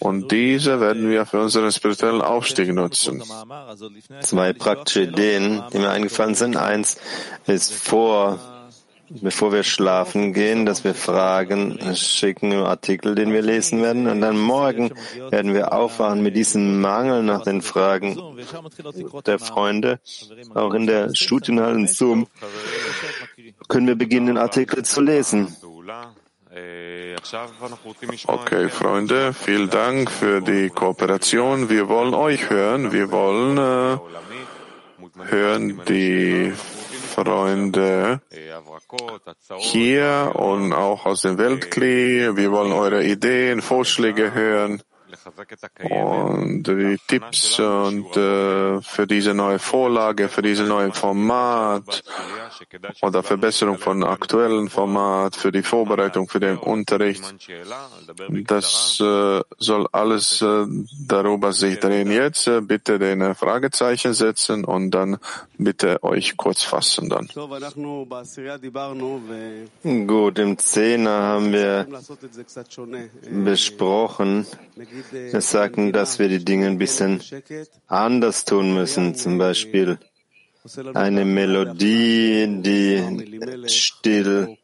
Speaker 2: Und diese werden wir für unseren spirituellen Aufstieg nutzen.
Speaker 1: Zwei praktische Ideen, die mir eingefallen sind. Eins ist vor bevor wir schlafen gehen, dass wir Fragen schicken im Artikel, den wir lesen werden. Und dann morgen werden wir aufwachen mit diesem Mangel nach den Fragen der Freunde. Auch in der Studienhalle in Zoom können wir beginnen, den Artikel zu lesen.
Speaker 2: Okay, Freunde, vielen Dank für die Kooperation. Wir wollen euch hören. Wir wollen äh, hören die Freunde hier und auch aus dem Weltkli. Wir wollen eure Ideen, Vorschläge hören und die Tipps und äh, für diese neue Vorlage, für diese neue Format oder Verbesserung von aktuellen Format, für die Vorbereitung für den Unterricht. Das äh, soll alles äh, darüber sich drehen. Jetzt äh, bitte den Fragezeichen setzen und dann bitte euch kurz fassen dann.
Speaker 1: Gut, im Zehner haben wir besprochen, wir sagten, dass wir die Dinge ein bisschen anders tun müssen. Zum Beispiel eine Melodie, die still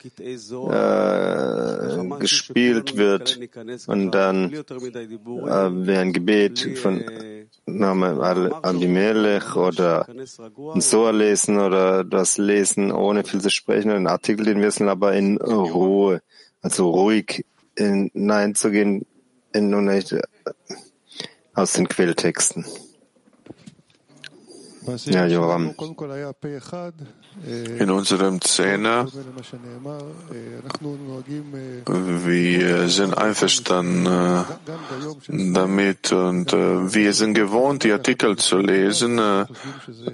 Speaker 1: äh, gespielt wird und dann äh, wie ein Gebet von Name Abimelech oder ein Soa lesen oder das lesen, ohne viel zu sprechen, einen Artikel, den wir aber in Ruhe, also ruhig hineinzugehen, in, aus den Quelltexten. Ja, Joram.
Speaker 2: In unserem Zehner, wir sind einverstanden äh, damit und äh, wir sind gewohnt, die Artikel zu lesen, äh,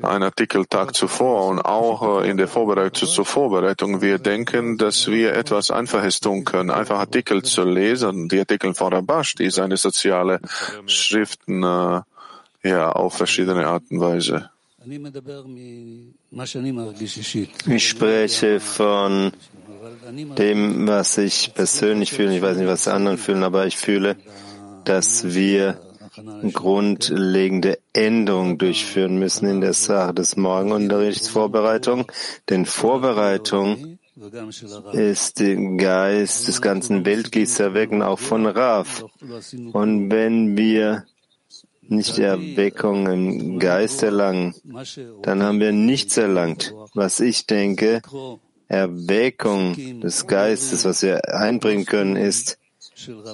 Speaker 2: ein Artikel Tag zuvor und auch in der Vorbereitung zur Vorbereitung. Wir denken, dass wir etwas Einfaches tun können, einfach Artikel zu lesen, die Artikel von Rabash, die seine soziale Schriften ja, auf verschiedene Art und Weise.
Speaker 1: Ich spreche von dem, was ich persönlich fühle. Ich weiß nicht, was die anderen fühlen, aber ich fühle, dass wir grundlegende Änderungen durchführen müssen in der Sache des Morgenunterrichts Vorbereitung. Denn Vorbereitung ist der Geist des ganzen Weltgießer wecken, auch von Raf. Und wenn wir nicht die Erweckung im Geist erlangen, dann haben wir nichts erlangt. Was ich denke, Erweckung des Geistes, was wir einbringen können, ist,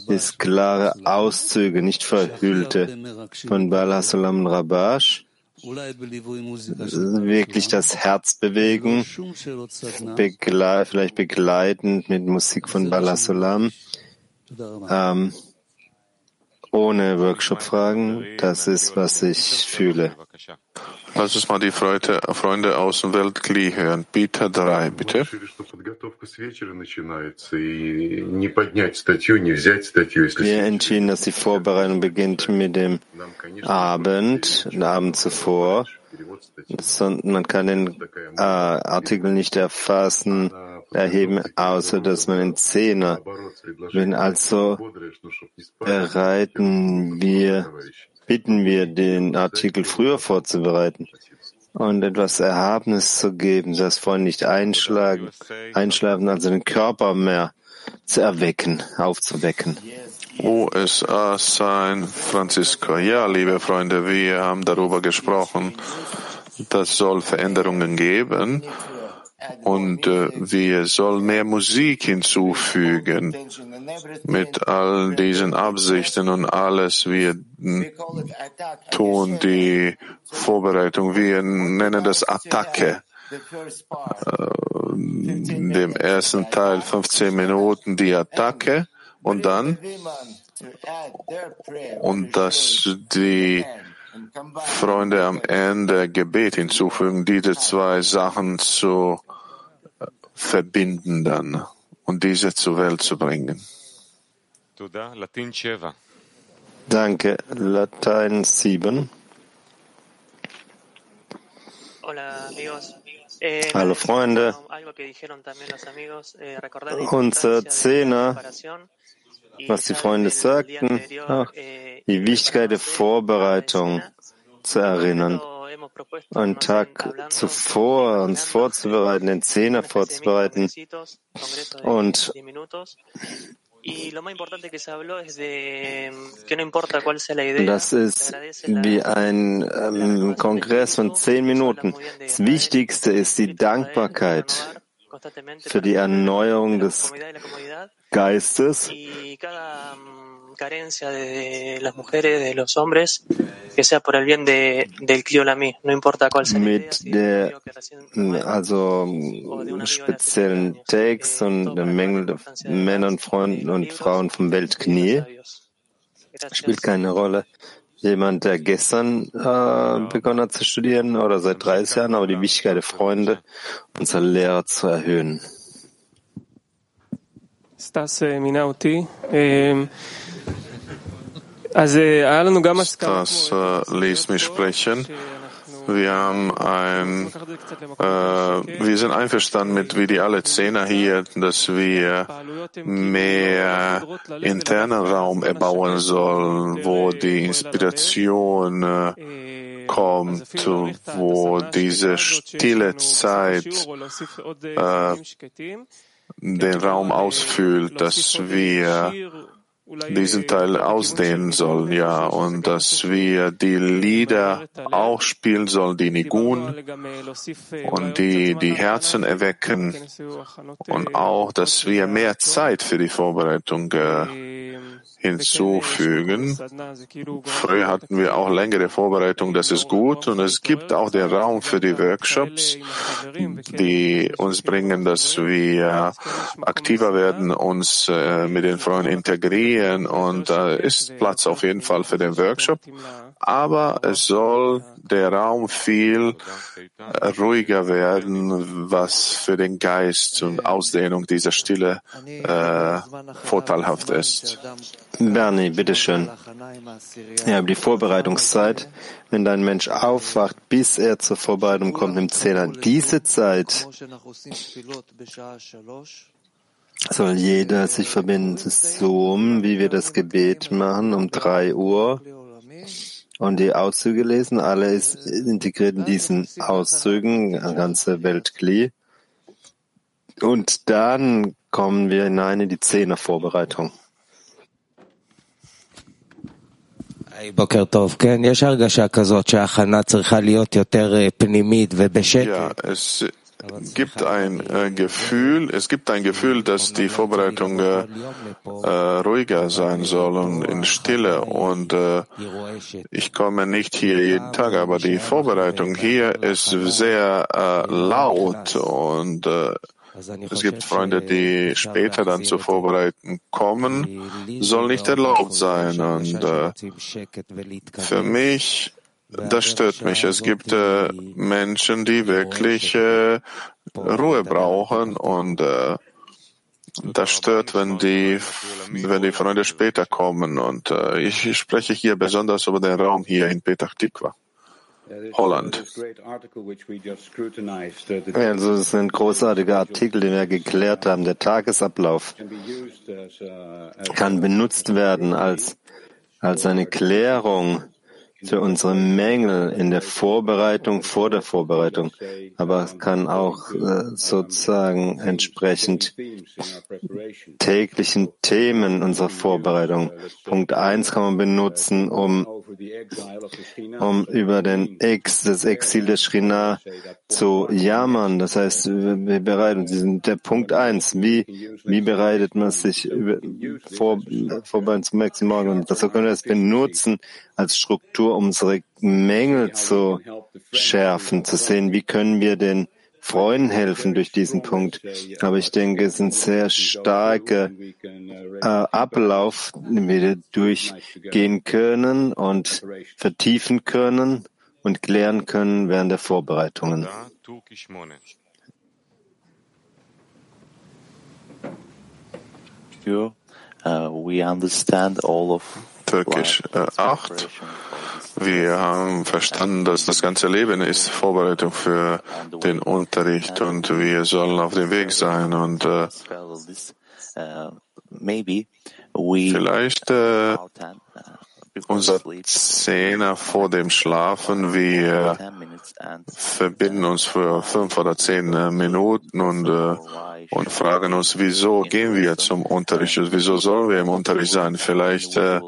Speaker 1: ist klare Auszüge, nicht verhüllte von Bala Salam Rabash, wirklich das Herz bewegen, begle vielleicht begleitend mit Musik von Bala Salam. Ähm, ohne Workshop-Fragen. Das ist, was ich fühle.
Speaker 2: Lass uns mal die Freunde, Freunde aus dem Weltkli hören. Peter 3, bitte.
Speaker 1: Wir entschieden, dass die Vorbereitung beginnt mit dem Abend, den Abend zuvor. Man kann den äh, Artikel nicht erfassen, erheben, außer dass man einen Zehner. Wenn also bereiten wir, bitten wir, den Artikel früher vorzubereiten und etwas Erhabenes zu geben, das vorhin nicht einschlagen, einschlafen, also den Körper mehr zu erwecken, aufzuwecken.
Speaker 2: USA San Francisco. Ja, liebe Freunde, wir haben darüber gesprochen, das soll Veränderungen geben und äh, wir sollen mehr Musik hinzufügen mit all diesen Absichten und alles. Wir tun die Vorbereitung. Wir nennen das Attacke. Äh, dem ersten Teil 15 Minuten die Attacke und dann und dass die Freunde am Ende Gebet hinzufügen, diese zwei Sachen zu verbinden dann und diese zur Welt zu bringen.
Speaker 1: Danke. Latein 7.
Speaker 3: Eh,
Speaker 1: Hallo Freunde.
Speaker 3: Eh,
Speaker 1: Unser Zehner, was die Freunde sagten, ach, die Wichtigkeit der Vorbereitung zu erinnern. Einen Tag zuvor uns vorzubereiten, den Zehner vorzubereiten. und das ist wie ein ähm, Kongress von zehn Minuten. Das Wichtigste ist die Dankbarkeit für die Erneuerung des Geistes
Speaker 3: carencia de las mujeres, de los hombres, que sea por el bien de, del Cliolami, no importa cuál sea.
Speaker 1: Mit der, also speziellen Text und der Mängel der Männer und Freunden und Frauen vom Weltknie spielt keine Rolle. Jemand, der gestern äh, begonnen hat zu studieren oder seit 30 Jahren, aber die Wichtigkeit der Freunde unserer Lehrer zu erhöhen.
Speaker 4: Stas Minauti. Das
Speaker 2: äh, ließ mich sprechen. Wir haben ein, äh, wir sind einverstanden mit, wie die alle Zehner hier, dass wir mehr internen Raum erbauen sollen, wo die Inspiration äh, kommt, wo diese stille Zeit äh, den Raum ausfüllt, dass wir diesen Teil ausdehnen sollen, ja, und dass wir die Lieder auch spielen sollen, die Nigun und die die Herzen erwecken und auch, dass wir mehr Zeit für die Vorbereitung äh, hinzufügen. Früher hatten wir auch längere Vorbereitung, das ist gut. Und es gibt auch den Raum für die Workshops, die uns bringen, dass wir aktiver werden, uns äh, mit den Freunden integrieren. Und da ist Platz auf jeden Fall für den Workshop. Aber es soll der Raum viel ruhiger werden, was für den Geist und Ausdehnung dieser Stille äh, vorteilhaft ist.
Speaker 1: Bernie, bitteschön. Ja, die Vorbereitungszeit. Wenn dein Mensch aufwacht, bis er zur Vorbereitung kommt im Zehner, diese Zeit soll jeder sich verbinden Zoom, wie wir das Gebet machen, um drei Uhr und die Auszüge lesen. Alle ist integriert in diesen Auszügen, ganze Weltkli. Und dann kommen wir hinein in die Zehner-Vorbereitung.
Speaker 5: בוקר טוב. כן, יש הרגשה כזאת שההכנה צריכה להיות יותר פנימית ובשקט.
Speaker 2: Gibt ein äh, Gefühl, es gibt ein Gefühl, dass die Vorbereitung äh, äh, ruhiger sein soll und in Stille. Und äh, ich komme nicht hier jeden Tag, aber die Vorbereitung hier ist sehr äh, laut und äh, es gibt Freunde, die später dann zu vorbereiten kommen, soll nicht erlaubt sein. Und für mich das stört mich. Es gibt äh, Menschen, die wirklich äh, Ruhe brauchen und äh, das stört, wenn die, wenn die Freunde später kommen. Und äh, ich spreche hier besonders über den Raum hier in Petah Tikva. Holland.
Speaker 1: Also es ist ein großartiger Artikel, den wir geklärt haben. Der Tagesablauf kann benutzt werden als, als eine Klärung für unsere Mängel in der Vorbereitung, vor der Vorbereitung. Aber es kann auch äh, sozusagen entsprechend täglichen Themen unserer Vorbereitung. Punkt eins kann man benutzen, um, um über den Ex, das Exil der Shrina zu jammern. Das heißt, wir bereiten uns. Der Punkt eins. Wie, wie bereitet man sich über, vor, vorbei zum nächsten Morgen? Und das können wir es benutzen als Struktur, unsere Mängel zu schärfen, zu sehen, wie können wir den Freunden helfen durch diesen Punkt. Aber ich denke, es ist ein sehr starker äh, Ablauf, den wir durchgehen können und vertiefen können und klären können während der Vorbereitungen.
Speaker 2: Uh, we understand all of Türkisch 8. Wir haben verstanden, dass das ganze Leben ist Vorbereitung für den Unterricht und wir sollen auf dem Weg sein und äh, vielleicht äh, unser Zehner vor dem Schlafen, wir verbinden uns für fünf oder zehn äh, Minuten und, äh, und fragen uns, wieso gehen wir zum Unterricht? Wieso sollen wir im Unterricht sein? Vielleicht äh,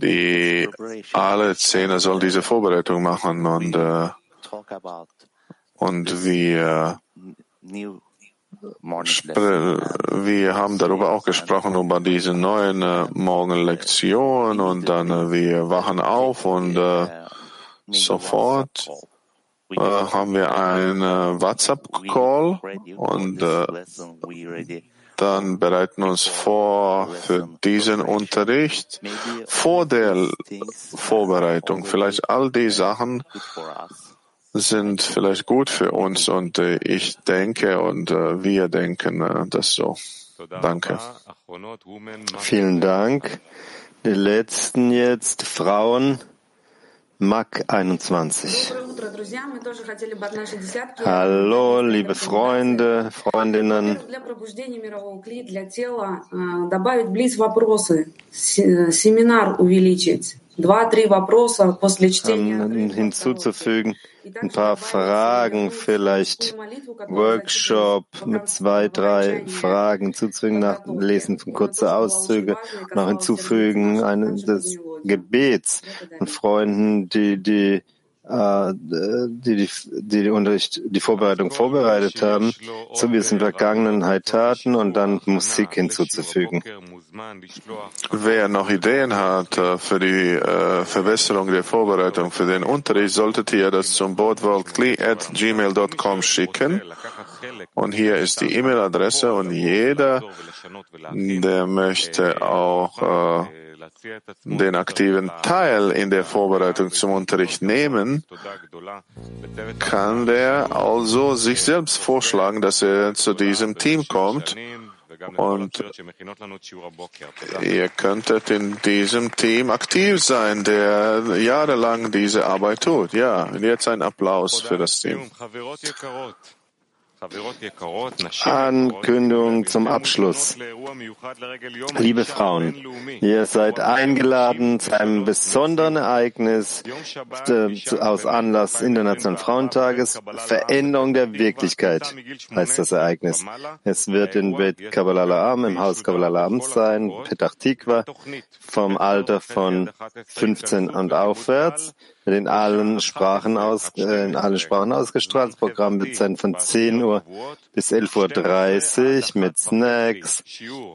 Speaker 2: die alle Zehner sollen diese Vorbereitung machen und, äh, und wir wir haben darüber auch gesprochen, über diese neuen äh, Morgenlektionen und dann äh, wir wachen auf und äh, sofort äh, haben wir einen äh, WhatsApp-Call und äh, dann bereiten uns vor für diesen Unterricht vor der Vorbereitung. Vielleicht all die Sachen sind vielleicht gut für uns und äh, ich denke und äh, wir denken äh, das so. Danke.
Speaker 1: Vielen Dank. Die letzten jetzt Frauen. Mac 21. Hallo, liebe Freunde, Freundinnen. Семинар увеличить. Два-три вопроса после чтения. Hinzuzufügen ein paar Fragen, vielleicht Workshop mit zwei, drei Fragen zuzufügen, nach Lesen von kurzen Auszüge, noch hinzufügen eine, des Gebets von Freunden, die die äh, die, die, die, Unterricht, die Vorbereitung vorbereitet haben, so wie es in Vergangenheit taten und dann Musik hinzuzufügen.
Speaker 2: Wer noch Ideen hat äh, für die äh, Verbesserung der Vorbereitung für den Unterricht, solltet ihr das zum boardworldly@gmail.com schicken. Und hier ist die E-Mail-Adresse und jeder, der möchte auch äh, den aktiven Teil in der Vorbereitung zum Unterricht nehmen, kann der also sich selbst vorschlagen, dass er zu diesem Team kommt und ihr könntet in diesem Team aktiv sein, der jahrelang diese Arbeit tut. Ja, jetzt ein Applaus für das Team.
Speaker 1: Ankündigung zum Abschluss. Liebe Frauen, ihr seid eingeladen zu einem besonderen Ereignis äh, aus Anlass Internationalen Frauentages. Veränderung der Wirklichkeit heißt das Ereignis. Es wird in Bet Kabbalah Am, im Haus Kabbalah Am sein, Petach Tikva, vom Alter von 15 und aufwärts in allen Sprachen aus, äh, in allen Sprachen ausgestrahlt. Das Programm wird sein von 10 Uhr bis 11.30 Uhr mit Snacks,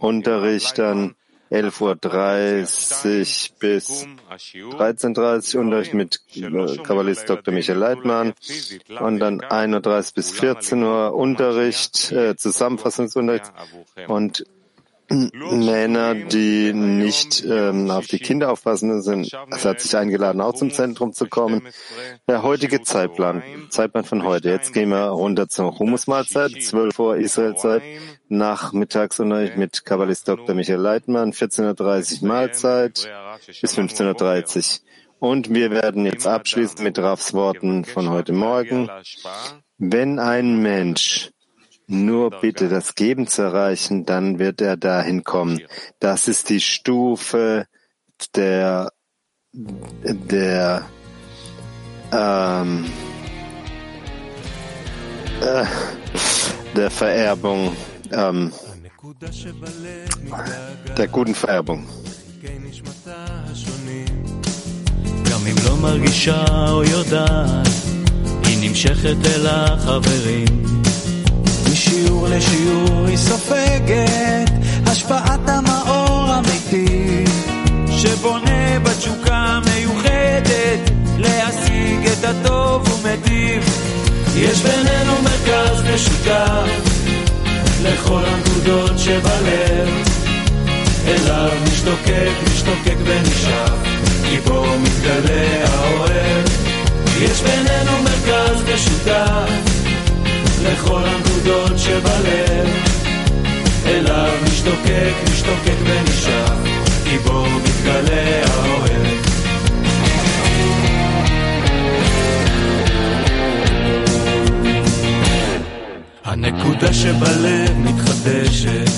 Speaker 1: Unterrichtern, 11.30 Uhr bis 13.30 Uhr Unterricht mit äh, Kabbalist Dr. Michael Leitmann und dann 1.30 Uhr bis 14 Uhr Unterricht, äh, Zusammenfassungsunterricht und Männer, die nicht ähm, auf die Kinder aufpassen, sind, es hat sich eingeladen, auch zum Zentrum zu kommen. Der heutige Zeitplan, Zeitplan von heute. Jetzt gehen wir runter zur Humusmahlzeit, 12 Uhr Israelzeit, Nachmittagsunterricht mit Kabbalist Dr. Michael Leitmann, 14.30 Uhr Mahlzeit bis 15.30 Uhr. Und wir werden jetzt abschließen mit Rafs Worten von heute Morgen. Wenn ein Mensch nur bitte das Geben zu erreichen, dann wird er dahin kommen. Das ist die Stufe der, der, ähm, äh, der Vererbung, ähm, der guten Vererbung. גם אם לא מרגישה או יודעת, היא נמשכת אל החברים. משיעור לשיעור היא סופגת השפעת המאור אמיתי שבונה בתשוקה מיוחדת להשיג את הטוב ומטיב. יש בינינו מרכז משותף לכל הנקודות שבלב. אליו משתוקק, משתוקק ונשאר כי בו מתגלה האוהב. יש בינינו מרכז משותף לכל הנקודות שבלב אליו משתוקק, משתוקק ונשאר כי בו מתגלה
Speaker 6: האוהב. הנקודה שבלב מתחדשת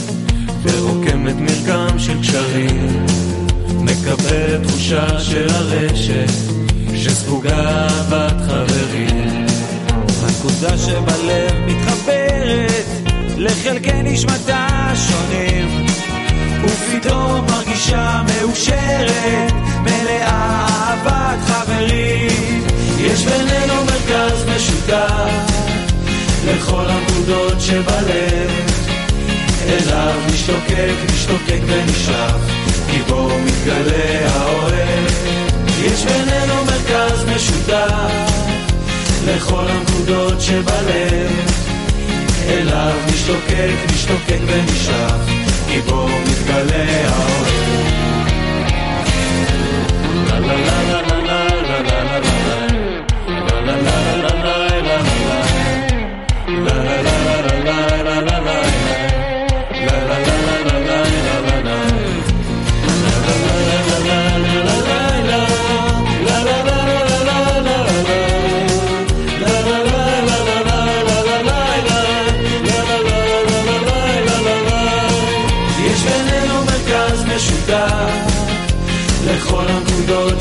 Speaker 6: ורוקמת מרקם של קשרים מקבלת תחושה של הרשת שספוגה אהבת חברים הנקודה שבלב מתחברת לחלקי נשמתה שונים. ופתאום מרגישה מאושרת מלאה אהבת חברים. יש בינינו מרכז משותף לכל הנקודות שבלב. אליו משתוקק, משתוקק ונשאף כי בו מתגלה האוהב. יש בינינו מרכז משותף לכל הנקודות שבלב. אליו משתוקק, משתוקק ונשאף כי בו מתגלה האוהב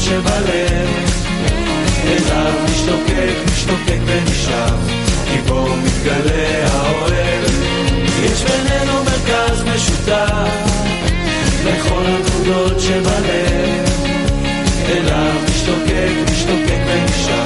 Speaker 6: הקולות שבלב. אליו משתוקק, משתוקק ונשאב, כי בו מתגלה האוהב. יש בינינו מרכז משותף, לכל הנקודות שבלב. אליו משתוקק, משתוקק ונשאב.